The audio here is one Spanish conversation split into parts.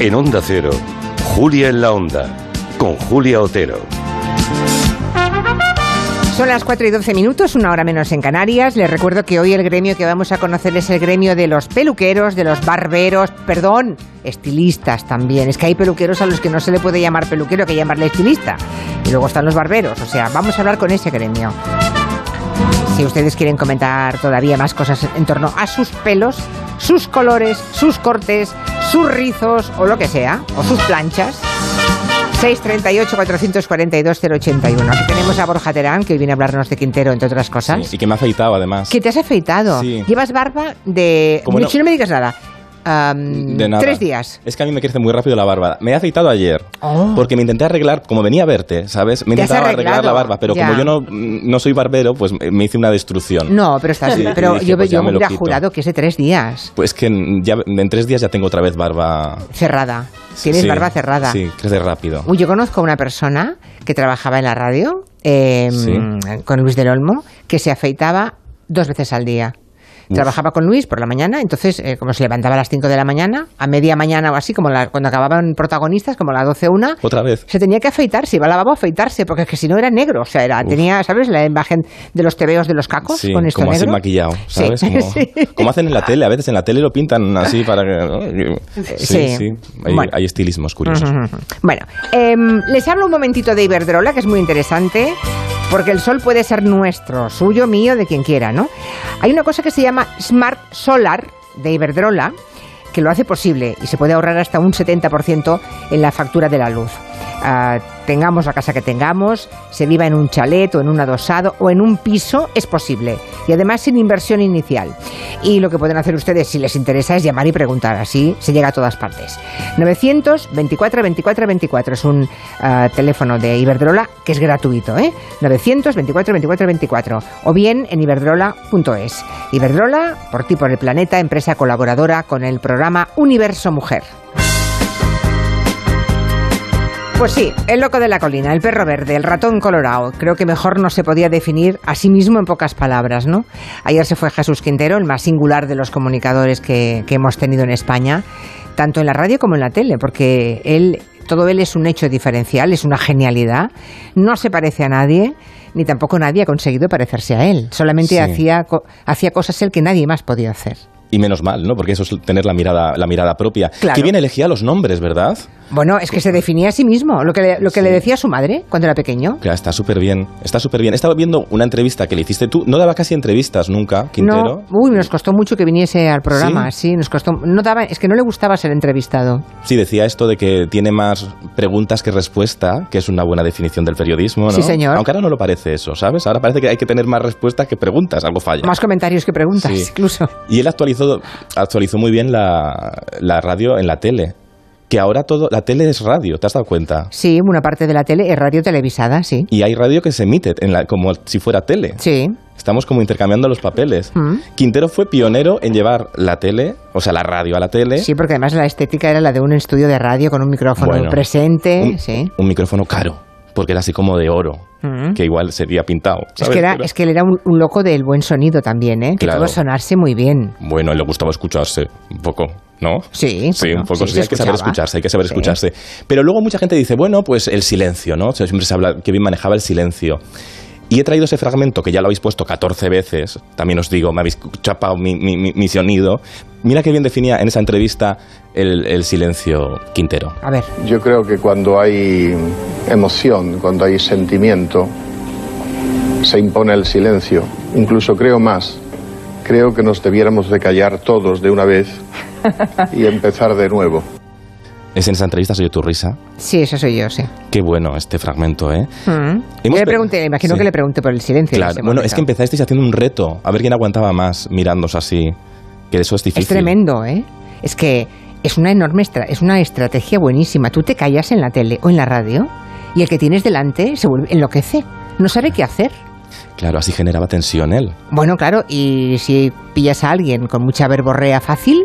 En Onda Cero, Julia en la Onda, con Julia Otero. Son las 4 y 12 minutos, una hora menos en Canarias. Les recuerdo que hoy el gremio que vamos a conocer es el gremio de los peluqueros, de los barberos, perdón, estilistas también. Es que hay peluqueros a los que no se le puede llamar peluquero, que llamarle estilista. Y luego están los barberos, o sea, vamos a hablar con ese gremio. Si ustedes quieren comentar todavía más cosas en torno a sus pelos, sus colores, sus cortes, sus rizos o lo que sea, o sus planchas. 638-442-081. Aquí tenemos a Borja Terán, que hoy viene a hablarnos de Quintero, entre otras cosas. Sí, y que me ha afeitado además. ¿Que te has afeitado? Sí. Llevas barba de... Como no- me digas nada. De nada. Tres días. Es que a mí me crece muy rápido la barba. Me he afeitado ayer. Oh. Porque me intenté arreglar, como venía a verte, ¿sabes? Me intentaba arreglar la barba, pero ya. como yo no, no soy barbero, pues me hice una destrucción. No, pero estás... Sí, pero y dije, yo, pues yo me hubiera jurado que es de tres días. Pues que en- ya, en tres días ya tengo otra vez barba. Cerrada. Tienes Sí, barba cerrada. Sí, crece rápido. Uy, yo conozco a una persona que trabajaba en la radio eh, Sí. con Luis del Olmo que se afeitaba dos veces al día. Uf. Trabajaba con Luis por la mañana, entonces, eh, como se levantaba a las 5 de la mañana, a media mañana o así, como la- cuando acababan protagonistas, como a las 12 una, Otra vez. se tenía que afeitar, se iba al lavabo a afeitarse, porque es que si no era negro, o sea, era, tenía, ¿sabes? La imagen de los tebeos de los cacos Sí, con esto como así negro. maquillado, Sí, ¿sabes? Como, sí. como hacen en la tele, a veces en la tele lo pintan así para que... ¿no? Sí, Sí. sí. Hay, Bueno. hay estilismos curiosos. Bueno, em, les hablo un momentito de Iberdrola, que es muy interesante, porque el sol puede ser nuestro, suyo, mío, de quien quiera, ¿no? Hay una cosa que se llama Smart Solar de Iberdrola, que lo hace posible y se puede ahorrar hasta un 70% en la factura de la luz. Ah, tengamos la casa que tengamos, se viva en un chalet o en un adosado o en un piso, es posible. Y además sin inversión inicial. Y lo que pueden hacer ustedes, si les interesa, es llamar y preguntar. Así se llega a todas partes. 924 24 24 es un ah, teléfono de Iberdrola que es gratuito, ¿eh? 924 24 24 o bien en iberdrola.es. Iberdrola, por ti, por el planeta, empresa colaboradora con el programa Universo Mujer. Pues sí, el loco de la colina, el perro verde, el ratón colorado. Creo que mejor no se podía definir a sí mismo en pocas palabras, ¿no? Ayer se fue Jesús Quintero, el más singular de los comunicadores que, que hemos tenido en España, tanto en la radio como en la tele, porque él, todo él es un hecho diferencial, es una genialidad, no se parece a nadie, ni tampoco nadie ha conseguido parecerse a él. Solamente Sí. hacía, hacía cosas él que nadie más podía hacer. Y menos mal, ¿no? Porque eso es tener la mirada, la mirada propia. Claro. Que bien elegía los nombres, ¿verdad? Bueno, es que se definía a sí mismo, lo que le, lo que Sí. le decía a su madre cuando era pequeño. Claro, está súper bien. Está súper bien. He estado viendo una entrevista que le hiciste tú. No daba casi entrevistas nunca, Quintero. No, uy, nos costó mucho que viniese al programa, ¿Sí? nos costó. No daba, es que no le gustaba ser entrevistado. Sí, decía esto de que tiene más preguntas que respuesta, que es una buena definición del periodismo, ¿no? Sí, señor. Aunque ahora no lo parece eso, ¿sabes? Ahora parece que hay que tener más respuestas que preguntas, algo falla. Más comentarios que preguntas, Sí. incluso. Y él actualizó, actualizó muy bien la, la radio en la tele. Que ahora todo, la tele es radio, ¿te has dado cuenta? Sí, una parte de la tele es radio televisada, sí. Y hay radio que se emite en la, como si fuera tele. Sí. Estamos como intercambiando los papeles. Mm. Quintero fue pionero en llevar la tele, o sea, la radio a la tele. Sí, porque además la estética era la de un estudio de radio con un micrófono Bueno, presente, un, sí. un micrófono caro, porque era así como de oro, Mm. que igual sería pintado. Es que, era, Pero- es que él era un, un loco del buen sonido también, ¿eh? Que todo sonarse muy bien. Bueno, le gustaba escucharse un poco, ¿no? Sí, Sí, bueno, un poco. sí, hay que saber escucharse, hay que saber Sí. escucharse. Pero luego mucha gente dice, bueno, pues el silencio, ¿no? O sea, siempre se habla que bien manejaba el silencio. Y he traído ese fragmento que ya lo habéis puesto 14 veces. También os digo, me habéis chapado mi, mi- mi- mi sonido. Mira qué bien definía en esa entrevista el, el silencio Quintero. A ver, Yo creo que cuando hay emoción, cuando hay sentimiento, se impone el silencio. Incluso creo más. Creo que nos debiéramos de callar todos de una vez y empezar de nuevo. Es en esa entrevista, soy yo tu risa. sí, eso soy yo, sí. Qué bueno este fragmento, ¿eh? Mm. Yo le pregunté, imagino Sí. que le pregunté por el silencio. en Claro, bueno, momento. es que empezasteis haciendo un reto, a ver quién aguantaba más mirándose así. Que eso es difícil. Es tremendo, ¿eh? Es que es una enorme estra- es una estrategia buenísima. Tú te callas en la tele o en la radio y el que tienes delante se vuelve enloquece. No sabe qué hacer. Claro, así generaba tensión él. Bueno, claro, y si pillas a alguien con mucha verborrea fácil,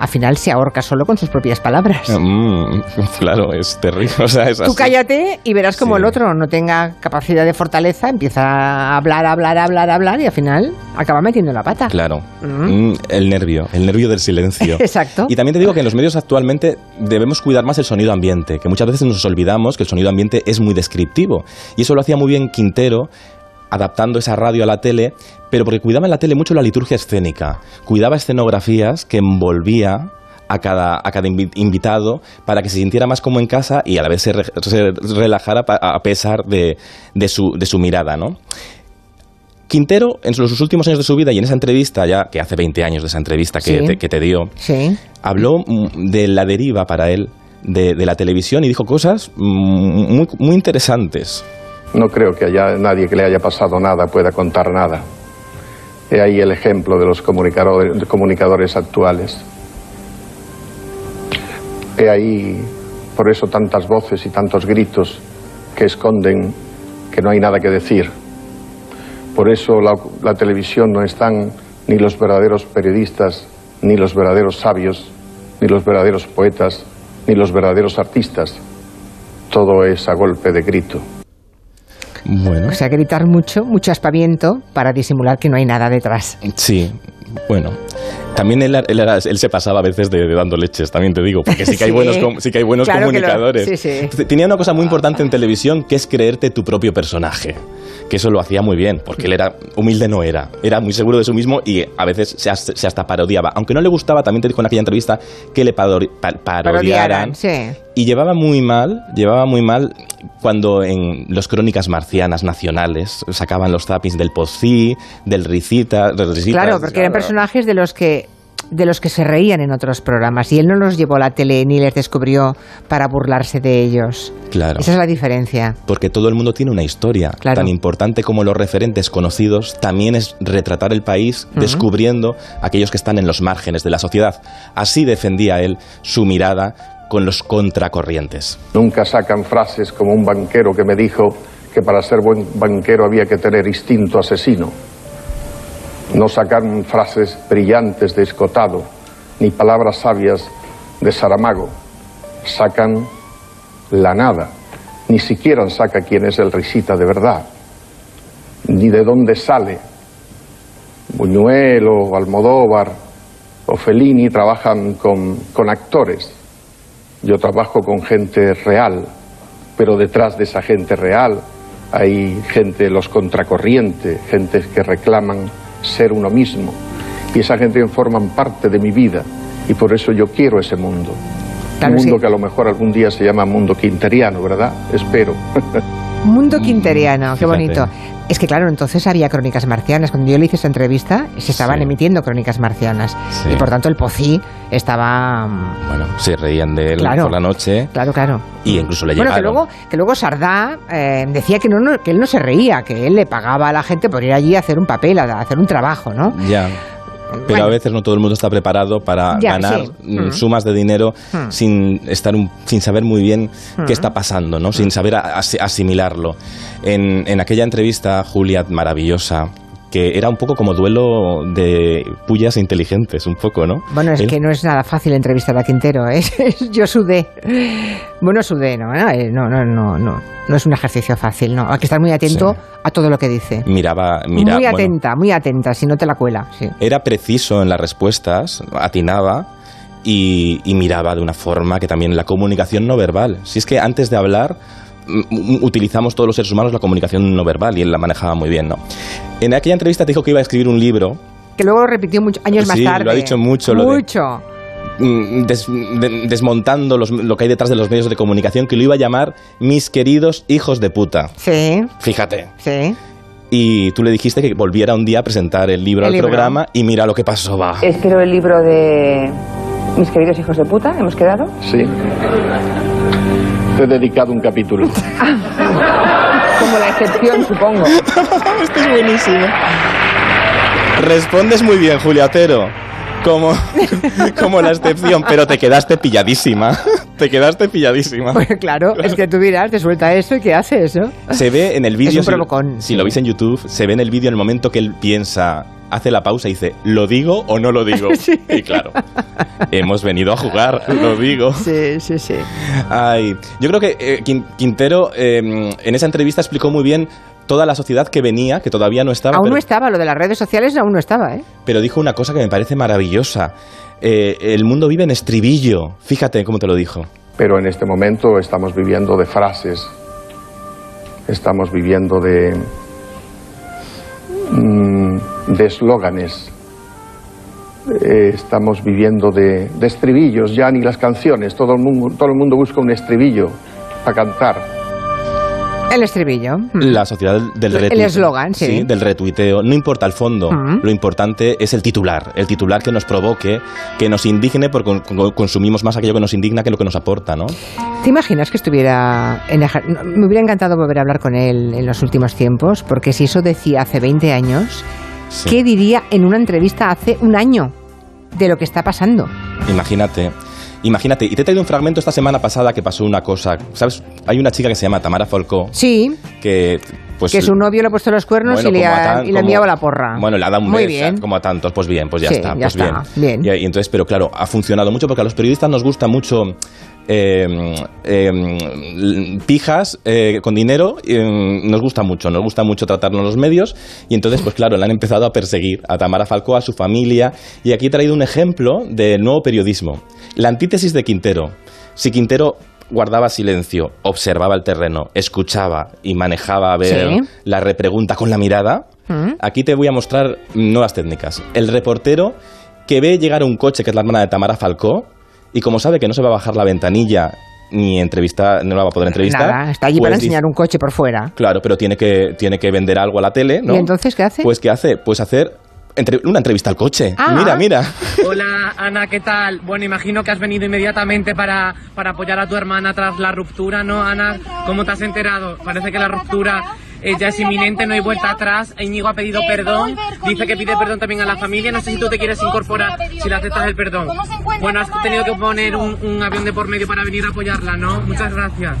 al final se ahorca solo con sus propias palabras. Mm, claro, es terrible. O sea, es Tú así. cállate y verás como Sí. el otro no tenga capacidad de fortaleza, empieza a hablar, hablar, hablar, hablar y al final acaba metiendo la pata. Claro. Mm. Mm, el nervio, el nervio del silencio. Exacto. Y también te digo que en los medios actualmente debemos cuidar más el sonido ambiente, que muchas veces nos olvidamos que el sonido ambiente es muy descriptivo. Y eso lo hacía muy bien Quintero, adaptando esa radio a la tele, pero porque cuidaba en la tele mucho la liturgia escénica, cuidaba escenografías que envolvía a cada, a cada invi- invitado para que se sintiera más como en casa y a la vez se, re- se relajara a pesar de, de su, de su mirada, ¿no? Quintero, en sus últimos años de su vida y en esa entrevista, ya que hace 20 años de esa entrevista que, Sí. te, que te dio, Sí. habló mm, de la deriva para él de, de la televisión y dijo cosas mm, muy, muy interesantes. No creo que haya nadie que le haya pasado nada pueda contar nada. He ahí el ejemplo de los comunicadores, actuales. He ahí, por eso, tantas voces y tantos gritos que esconden que no hay nada que decir. Por eso la, la televisión no están ni los verdaderos periodistas, ni los verdaderos sabios, ni los verdaderos poetas, ni los verdaderos artistas. Todo es a golpe de grito. Bueno, O sea, gritar mucho, mucho aspaviento para disimular que no hay nada detrás. sí, bueno. También él, él se pasaba a veces de, de dando leches, también te digo, porque sí que hay Sí. buenos, sí que hay buenos Claro que lo- comunicadores. sí, sí. Tenía una cosa muy importante en televisión que es creerte tu propio personaje. Que eso lo hacía muy bien, porque él era humilde, no era. Era muy seguro de sí mismo y a veces se, has- se hasta parodiaba. Aunque no le gustaba, también te dijo en aquella entrevista que le padori- pa- parodiaran. Parodiaran, sí. Y llevaba muy mal, llevaba muy mal cuando en los crónicas marcianas nacionales sacaban los zappings del Pozzi, del Ricita, del. Claro, porque eran personajes de los que de los que se reían en otros programas y él no los llevó a la tele ni les descubrió para burlarse de ellos. Claro. Esa es la diferencia. Porque todo el mundo tiene una historia. Claro. Tan importante como los referentes conocidos, también es retratar el país descubriendo aquellos que están en los márgenes de la sociedad. Así defendía él su mirada con los contracorrientes. Nunca sacan frases como un banquero que me dijo que para ser buen banquero había que tener instinto asesino. No sacan frases brillantes de escotado, ni palabras sabias de Saramago. Sacan la nada. Ni siquiera saca quién es el risita de verdad, ni de dónde sale. Buñuel o Almodóvar o Fellini trabajan con, con actores. Yo trabajo con gente real, pero detrás de esa gente real hay gente, los contracorrientes, gente que reclaman ser uno mismo. Y esa gente forman parte de mi vida y por eso yo quiero ese mundo. Claro, Un mundo sí. que a lo mejor algún día se llama mundo quinteriano, ¿verdad? Espero. Mundo quinteriano, qué Fíjate. bonito. Es que claro, entonces había crónicas marcianas. Cuando yo le hice esa entrevista, se estaban Sí. emitiendo crónicas marcianas. Sí. Y por tanto el Pocí estaba... mm, Bueno, se reían de él Claro. por la noche Claro, claro. y incluso le Bueno, que luego, que luego Sardá eh, decía que, no, no- que él no se reía, que él le pagaba a la gente por ir allí a hacer un papel, a, a hacer un trabajo, ¿no? Ya. Pero Bueno. a veces no todo el mundo está preparado para Ya, ganar sí. mm, Mm. sumas de dinero Mm. sin estar un- sin saber muy bien Mm. qué está pasando, ¿no? Sin saber asimilarlo. En, en aquella entrevista, Julia, maravillosa, que era un poco como duelo de pullas inteligentes, un poco, ¿no? Bueno, es Él- que no es nada fácil entrevistar a Quintero, ¿eh? Yo sudé. Bueno, sudé, ¿no? Eh, No, no, no, no. No es un ejercicio fácil, ¿no? Hay que estar muy atento Sí. a todo lo que dice. miraba, mira, muy bueno, atenta, muy atenta, si no te la cuela, sí. era preciso en las respuestas, atinaba y, y miraba de una forma que también la comunicación no verbal. Si es que antes de hablar utilizamos todos los seres humanos la comunicación no verbal y él la manejaba muy bien, ¿no? En aquella entrevista te dijo que iba a escribir un libro Que luego repitió muchos años más Sí, tarde. lo ha dicho mucho, lo de- Mucho. mm, des- de- desmontando los- lo que hay detrás de los medios de comunicación que lo iba a llamar mis queridos hijos de puta. Sí, Fíjate. sí. Y tú le dijiste que volviera un día a presentar el libro El al libro. programa y mira lo que pasó, va. Espero el libro de mis queridos hijos de puta, ¿hemos quedado? Sí. Te he dedicado un capítulo. Como la excepción, supongo. Esto es buenísimo. Respondes muy bien, Julia Otero. como, como la excepción, pero te quedaste pilladísima. Te quedaste pilladísima. Pues claro, es que tú dirás, te suelta eso y ¿qué hace eso? Se ve en el vídeo, si, si lo veis en YouTube, se ve en el vídeo en el momento que él piensa, hace la pausa y dice, ¿lo digo o no lo digo? Sí. Y claro, hemos venido a jugar, lo digo. Sí, sí, sí. Ay, yo creo que eh, Quin- Quintero eh, en esa entrevista explicó muy bien toda la sociedad que venía, que todavía no estaba, Aún pero, no estaba, lo de las redes sociales aún no estaba, ¿eh? pero dijo una cosa que me parece maravillosa. Eh, el mundo vive en estribillo. Fíjate cómo te lo dijo. Pero en este momento estamos viviendo de frases, estamos viviendo de mm, de eslóganes, Eh, estamos viviendo de, de estribillos, ya ni las canciones, todo el mundo, todo el mundo busca un estribillo para cantar. El estribillo. Mm. La sociedad del El retuiteo. eslogan, sí. del retuiteo. No importa el fondo, Ujú. lo importante es el titular. El titular que nos provoque, que nos indigne, porque con- con- consumimos más aquello que nos indigna que lo que nos aporta, ¿no? ¿Te imaginas que estuviera en Me hubiera encantado volver a hablar con él en los últimos tiempos, porque si eso decía hace 20 años, Sí. ¿qué diría en una entrevista hace un año de lo que está pasando? Imagínate. Imagínate, y te he traído un fragmento esta semana pasada que pasó una cosa. ¿Sabes? Hay una chica que se llama Tamara Falcó, Sí, que pues que su novio le ha puesto los cuernos Bueno, y le ha, tan- y le ha la porra. Bueno, le ha dado un Muy bien. como a tantos, pues bien, pues ya Sí, está, ya pues está, bien. bien. Y, y entonces, pero claro, ha funcionado mucho porque a los periodistas nos gusta mucho eh, eh, pijas eh, con dinero, eh, nos gusta mucho, nos gusta mucho tratarnos en los medios y entonces, pues claro, le han empezado a perseguir a Tamara Falcó, a su familia y aquí he traído un ejemplo de nuevo periodismo, la antítesis de Quintero. Si Quintero guardaba silencio, observaba el terreno, escuchaba y manejaba a ver Sí. la repregunta con la mirada, ¿Mm? aquí te voy a mostrar nuevas técnicas. El reportero que ve llegar un coche que es la hermana de Tamara Falcó y como sabe que no se va a bajar la ventanilla ni entrevistar, no la va a poder entrevistar. Nada, está allí pues para enseñar un coche por fuera. Claro, pero tiene que, tiene que vender algo a la tele, ¿no? ¿Y entonces qué hace? Pues ¿qué hace? Pues hacer entre- una entrevista al coche. Ah. Mira, mira. Hola Ana, ¿qué tal? Bueno, imagino que has venido inmediatamente para, para apoyar a tu hermana tras la ruptura, ¿no, Ana? ¿Cómo te has enterado? Parece que la ruptura eh, ya es inminente, no hay vuelta atrás. Íñigo ha pedido perdón, dice que pide perdón también a la familia. No sé si tú te quieres incorporar, si le aceptas el perdón. Bueno, has tenido que poner un, un avión de por medio para venir a apoyarla, ¿no? Muchas gracias.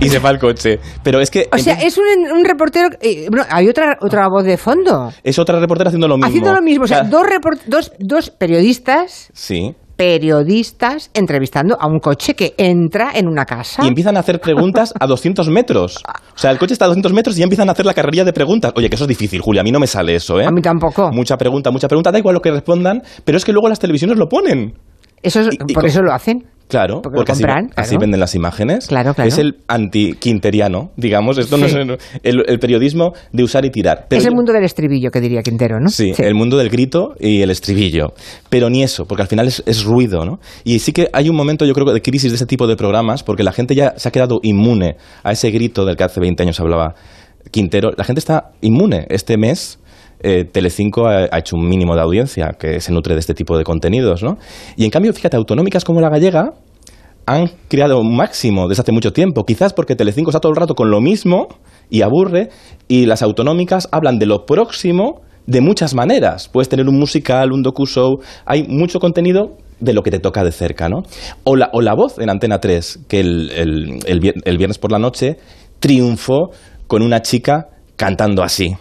Y se va al coche. Pero es que... O sea, es un, un reportero... eh, bueno, hay otra, otra voz de fondo. es otra reportera haciendo lo mismo. Haciendo lo mismo. O sea, Claro. dos, report- dos, dos periodistas Sí. Periodistas entrevistando a un coche que entra en una casa. y empiezan a hacer preguntas a 200 metros. O sea, el coche está a 200 metros y ya empiezan a hacer la carrerilla de preguntas. Oye, que eso es difícil, Julia, a mí no me sale eso, ¿eh? A mí tampoco. Mucha pregunta, mucha pregunta, da igual lo que respondan, pero es que luego las televisiones lo ponen. Eso es- Y- y por eso lo hacen. Claro, Porque porque, lo así, compran, así claro. venden las imágenes. Claro, claro. Es el anti-quinteriano, digamos. Esto no es el, el periodismo de usar y tirar. Pero es el mundo del estribillo, que diría Quintero, ¿no? Sí, el mundo del grito y el estribillo. Pero ni eso, porque al final es, es ruido, ¿no? Y sí que hay un momento, yo creo, de crisis de ese tipo de programas, porque la gente ya se ha quedado inmune a ese grito del que hace 20 años hablaba Quintero. La gente está inmune. Este mes eh, Telecinco ha, hecho un mínimo de audiencia que se nutre de este tipo de contenidos, ¿no? Y en cambio, fíjate, autonómicas como la gallega han creado un máximo desde hace mucho tiempo. Quizás porque Telecinco está todo el rato con lo mismo y aburre, y las autonómicas hablan de lo próximo de muchas maneras. Puedes tener un musical, un docu-show, hay mucho contenido de lo que te toca de cerca, ¿no? O la, o la voz en Antena 3, que el, el- el viernes por la noche triunfó con una chica cantando así.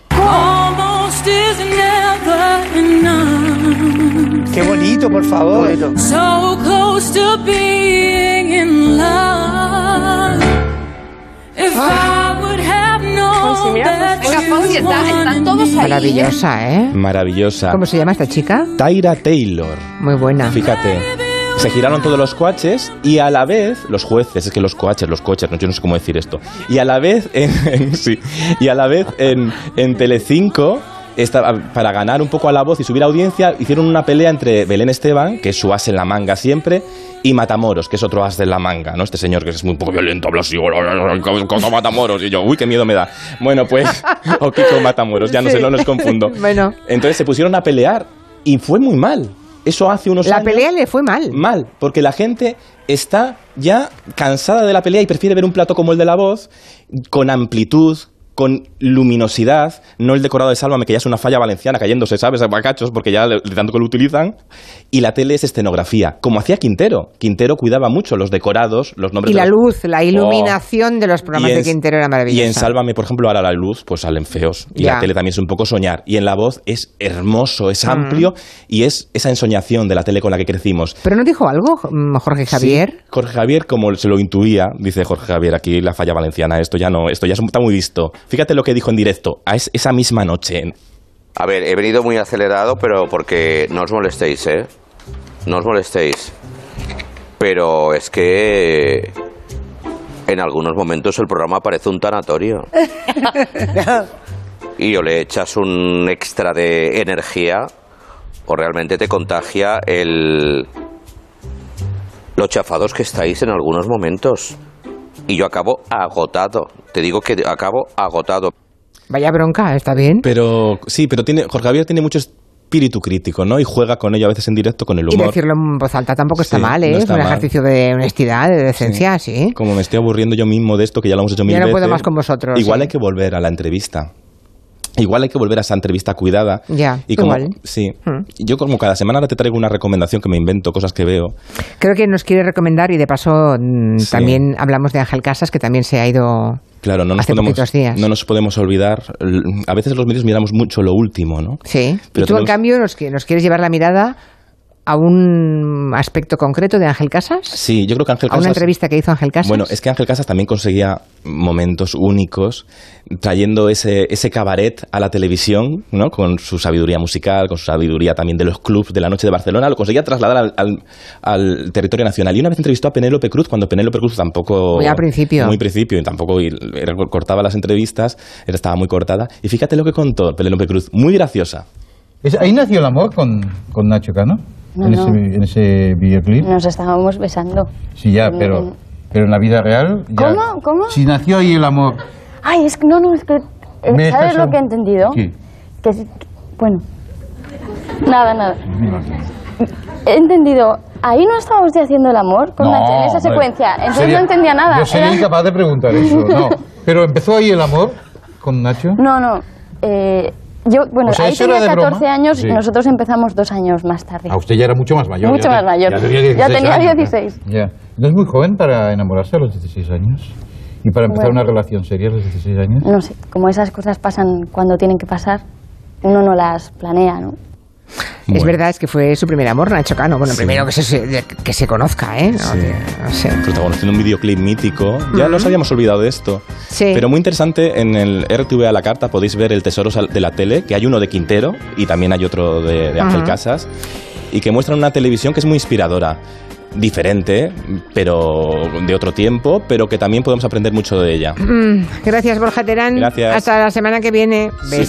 Qué bonito, por favor. So close to being in love. If I would have known that Venga, you Fauci, está- están todos ahí. Maravillosa, ¿eh? Maravillosa. ¿Cómo se llama esta chica? Tyra Taylor. Muy buena. Fíjate, se giraron todos los coaches y a la vez, los jueces, es que los coaches, los coches, no, yo no sé cómo decir esto, y a la vez, en, en- sí, y a la vez en, en Telecinco, esta- para ganar un poco a la voz y subir audiencia, hicieron una pelea entre Belén Esteban, que es su as en la manga siempre, y Matamoros, que es otro as de la manga, ¿no? Este señor que es muy poco violento, habla así, como Matamoros, y yo, uy, qué miedo me da. Bueno, pues, o Kiko Matamoros, ya no sé, no los confundo. Bueno. Entonces se pusieron a pelear y fue muy mal. Eso hace unos La años. pelea le fue mal. Mal, porque la gente está ya cansada de la pelea y prefiere ver un plato como el de la voz, con amplitud, con luminosidad, no el decorado de Sálvame, que ya es una falla valenciana cayéndose, ¿sabes? A bacachos, porque ya de tanto que lo utilizan. Y la tele es escenografía, como hacía Quintero. Quintero cuidaba mucho los decorados, los nombres Y de la los- luz, la iluminación de los programas en- de Quintero era maravillosa. Y en Sálvame, por ejemplo, ahora la luz, pues salen feos. Y Ya. la tele también es un poco soñar. Y en la voz es hermoso, es Mm. amplio y es esa ensoñación de la tele con la que crecimos. Pero no dijo algo, mm, Jorge Javier. Sí, Jorge Javier, como se lo intuía, dice Jorge Javier, aquí la falla valenciana, esto ya no, esto ya está muy visto. Fíjate lo que dijo en directo, a es- esa misma noche. A ver, he venido muy acelerado, pero porque no os molestéis, ¿eh? No os molestéis. Pero es que en algunos momentos el programa parece un tanatorio. Y o le echas un extra de energía o realmente te contagia el los chafados que estáis en algunos momentos. Y yo acabo agotado. Te digo que acabo agotado. Vaya bronca, está bien. Pero sí, pero tiene, Jorge Javier tiene mucho espíritu crítico, ¿no? Y juega con ello a veces en directo con el Y humor. decirlo en voz alta tampoco está Sí, mal, no ¿eh? es está un mal. ejercicio de honestidad, de decencia, sí. Como me estoy aburriendo yo mismo de esto, que ya lo hemos hecho mil Ya no veces. puedo más con vosotros, Igual sí. hay que volver a la entrevista. Igual hay que volver a esa entrevista cuidada. Ya, y como, igual. Sí. Mm. Yo como cada semana ahora te traigo una recomendación que me invento, cosas que veo. Creo que nos quiere recomendar y de paso mm, Sí. también hablamos de Ángel Casas, que también se ha ido Claro, no nos, Hace podemos, días. no nos podemos olvidar. A veces los medios miramos mucho lo último, ¿no? Sí. Pero y tú, en cambio, nos, nos quieres llevar la mirada a un aspecto concreto de Ángel Casas. Sí, yo creo que Ángel A una Casas... entrevista que hizo Ángel Casas. Bueno, es que Ángel Casas también conseguía momentos únicos, trayendo ese, ese cabaret a la televisión, ¿no? Con su sabiduría musical, con su sabiduría también de los clubs de la noche de Barcelona, lo conseguía trasladar al, al- al territorio nacional. Y una vez entrevistó a Penélope Cruz, cuando Penélope Cruz tampoco... Muy al principio. Muy principio, y tampoco y- cortaba las entrevistas, era, estaba muy cortada. Y fíjate lo que contó Penélope Cruz, muy graciosa. Es- ahí nació el amor con, con Nacho Cano, No, en, no. Ese, en ese videoclip. Nos estábamos besando. Sí, ya, pero, pero en la vida real. ya- ¿Cómo? ¿Cómo? Si nació ahí el amor. Ay, es que no, no, es que. eh, ¿Me ¿Sabes lo que he entendido? ¿Qué? Que, bueno. Nada, nada. He entendido. Ahí no estábamos ya haciendo el amor con No, Nacho, en esa hombre. secuencia. Entonces Sería- no entendía nada. Yo sería Era- incapaz de preguntar eso, no. Pero empezó ahí el amor con Nacho. No, no. eh, yo, bueno, O sea, ahí ¿eso era tenía de broma? 14 años Sí. y nosotros empezamos dos años más tarde. A usted ya era mucho más mayor. Mucho ya más mayor. Ya tenía Ya 16 tenía años, 16. Ya. ¿No es muy joven para enamorarse a los 16 años? ¿Y para empezar Bueno. una relación seria a los 16 años? No sé, como esas cosas pasan cuando tienen que pasar, uno no las planea, ¿no? Es verdad, es que fue su primer amor, Nacho Cano. Bueno, Sí. primero que se, que se conozca, ¿eh? No, Sí. no sé. protagonizando un videoclip mítico. Ya nos habíamos olvidado de esto. Sí. Pero muy interesante, en el RTV a la carta podéis ver el Tesoro de la Tele, que hay uno de Quintero y también hay otro de, de Ángel Ajá. Casas, y que muestran una televisión que es muy inspiradora. Diferente, pero de otro tiempo, pero que también podemos aprender mucho de ella. Mm, gracias, Borja Terán. Gracias. Hasta la semana que viene. Sí. Besitos.